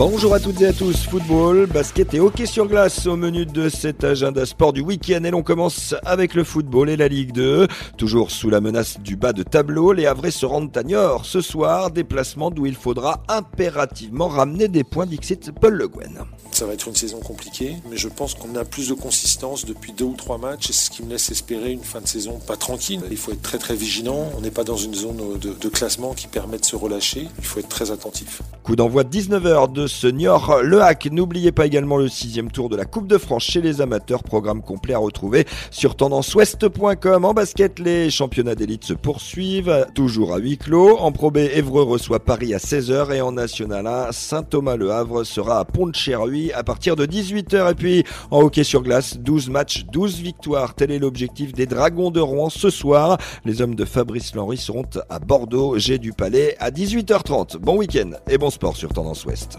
Bonjour à toutes et à tous, football, basket et hockey sur glace au menu de cet agenda sport du week-end et l'on commence avec le football et la Ligue 2. Toujours sous la menace du bas de tableau, les Havrais se rendent à Niort ce soir, déplacement d'où il faudra impérativement ramener des points d'Ixit Paul Le Guen. Ça va être une saison compliquée, mais je pense qu'on a plus de consistance depuis deux ou trois matchs et c'est ce qui me laisse espérer une fin de saison pas tranquille. Il faut être très très vigilant, on n'est pas dans une zone de, de classement qui permet de se relâcher, il faut être très attentif. Coup d'envoi 19h de ce Niort Le Hack. N'oubliez pas également le sixième tour de la Coupe de France chez les amateurs. Programme complet à retrouver sur tendanceouest.com. En basket, les championnats d'élite se poursuivent, toujours à huis clos. En Pro B, Évreux reçoit Paris à 16h et en National 1, Saint-Thomas-le Havre sera à pont de à partir de 18h. Et puis en hockey sur glace, 12 matchs, 12 victoires. Tel est l'objectif des Dragons de Rouen ce soir. Les hommes de Fabrice Lenry seront à Bordeaux, G du Palais à 18h30. Bon week-end et bon sport sur Tendance Ouest.